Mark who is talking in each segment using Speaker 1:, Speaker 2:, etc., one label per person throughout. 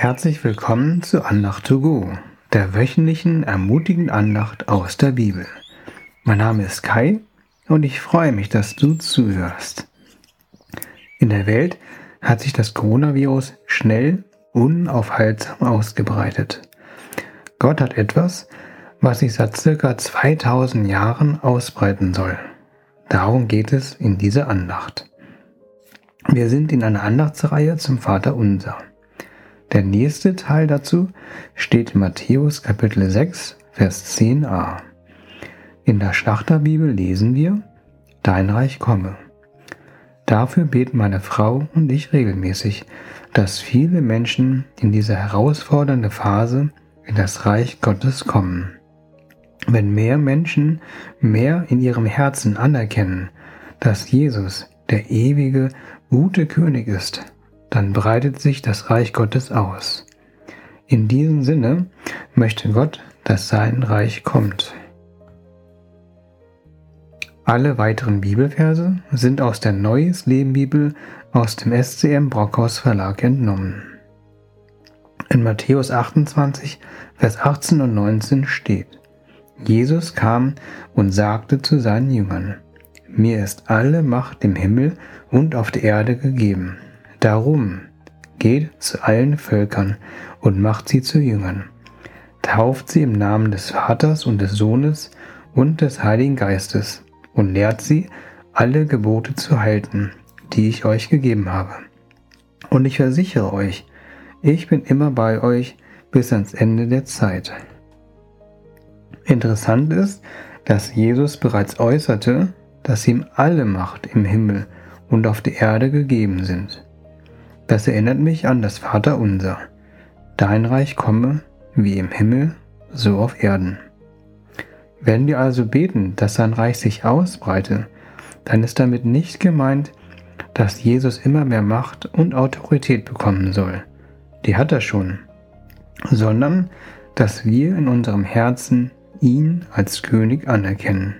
Speaker 1: Herzlich willkommen zu Andacht to go, der wöchentlichen ermutigenden Andacht aus der Bibel. Mein Name ist Kai und ich freue mich, dass du zuhörst. In der Welt hat sich das Coronavirus schnell, unaufhaltsam ausgebreitet. Gott hat etwas, was sich seit circa 2000 Jahren ausbreiten soll. Darum geht es in dieser Andacht. Wir sind in einer Andachtsreihe zum Vater Unser. Der nächste Teil dazu steht in Matthäus Kapitel 6, Vers 10a. In der Schlachterbibel lesen wir, Dein Reich komme. Dafür beten meine Frau und ich regelmäßig, dass viele Menschen in diese herausfordernde Phase in das Reich Gottes kommen. Wenn mehr Menschen mehr in ihrem Herzen anerkennen, dass Jesus der ewige, gute König ist, dann breitet sich das Reich Gottes aus. In diesem Sinne möchte Gott, dass sein Reich kommt. Alle weiteren Bibelverse sind aus der Neues Leben Bibel aus dem SCM Brockhaus Verlag entnommen. In Matthäus 28, Vers 18 und 19 steht, Jesus kam und sagte zu seinen Jüngern, Mir ist alle Macht im Himmel und auf der Erde gegeben. Darum geht zu allen Völkern und macht sie zu Jüngern. Tauft sie im Namen des Vaters und des Sohnes und des Heiligen Geistes und lehrt sie, alle Gebote zu halten, die ich euch gegeben habe. Und ich versichere euch, ich bin immer bei euch bis ans Ende der Zeit. Interessant ist, dass Jesus bereits äußerte, dass ihm alle Macht im Himmel und auf der Erde gegeben sind. Das erinnert mich an das Vaterunser. Dein Reich komme, wie im Himmel, so auf Erden. Wenn wir also beten, dass sein Reich sich ausbreite, dann ist damit nicht gemeint, dass Jesus immer mehr Macht und Autorität bekommen soll. Die hat er schon. Sondern, dass wir in unserem Herzen ihn als König anerkennen.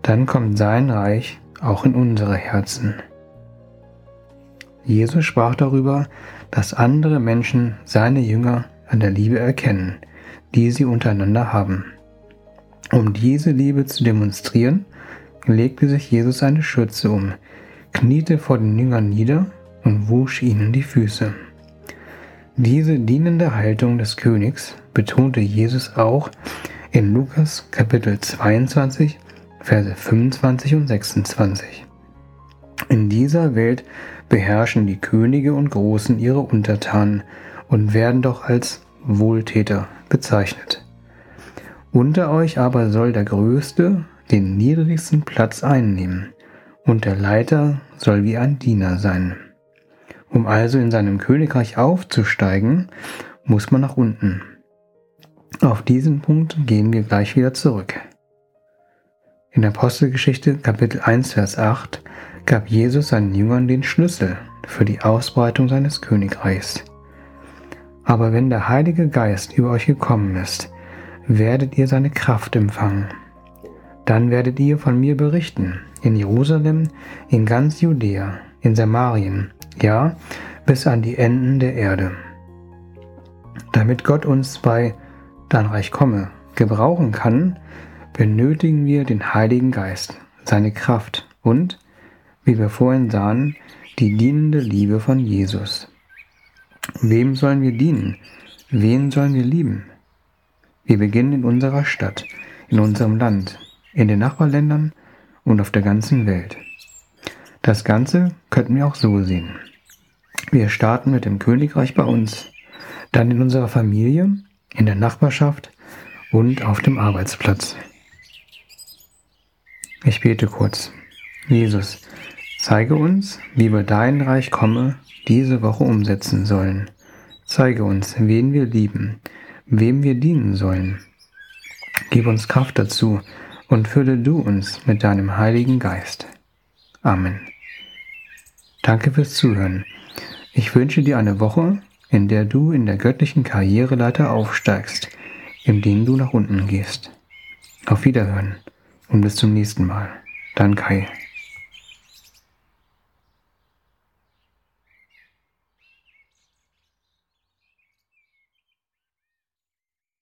Speaker 1: Dann kommt sein Reich auch in unsere Herzen. Jesus sprach darüber, dass andere Menschen seine Jünger an der Liebe erkennen, die sie untereinander haben. Um diese Liebe zu demonstrieren, legte sich Jesus eine Schürze um, kniete vor den Jüngern nieder und wusch ihnen die Füße. Diese dienende Haltung des Königs betonte Jesus auch in Lukas Kapitel 22, Verse 25 und 26. In dieser Welt beherrschen die Könige und Großen ihre Untertanen und werden doch als Wohltäter bezeichnet. Unter euch aber soll der Größte den niedrigsten Platz einnehmen, und der Leiter soll wie ein Diener sein. Um also in seinem Königreich aufzusteigen, muss man nach unten. Auf diesen Punkt gehen wir gleich wieder zurück. In Apostelgeschichte Kapitel 1 Vers 8 gab Jesus seinen Jüngern den Schlüssel für die Ausbreitung seines Königreichs. Aber wenn der Heilige Geist über euch gekommen ist, werdet ihr seine Kraft empfangen. Dann werdet ihr von mir berichten, in Jerusalem, in ganz Judäa, in Samarien, ja, bis an die Enden der Erde. Damit Gott uns bei Dein Reich komme gebrauchen kann, benötigen wir den Heiligen Geist, seine Kraft und wie wir vorhin sahen, die dienende Liebe von Jesus. Wem sollen wir dienen? Wen sollen wir lieben? Wir beginnen in unserer Stadt, in unserem Land, in den Nachbarländern und auf der ganzen Welt. Das Ganze könnten wir auch so sehen. Wir starten mit dem Königreich bei uns, dann in unserer Familie, in der Nachbarschaft und auf dem Arbeitsplatz. Ich bete kurz. Jesus, Zeige uns, wie wir dein Reich komme diese Woche umsetzen sollen. Zeige uns, wen wir lieben, wem wir dienen sollen. Gib uns Kraft dazu und fülle du uns mit deinem Heiligen Geist. Amen. Danke fürs Zuhören. Ich wünsche dir eine Woche, in der du in der göttlichen Karriereleiter aufsteigst, indem du nach unten gehst. Auf Wiederhören und bis zum nächsten Mal. Dein Kai.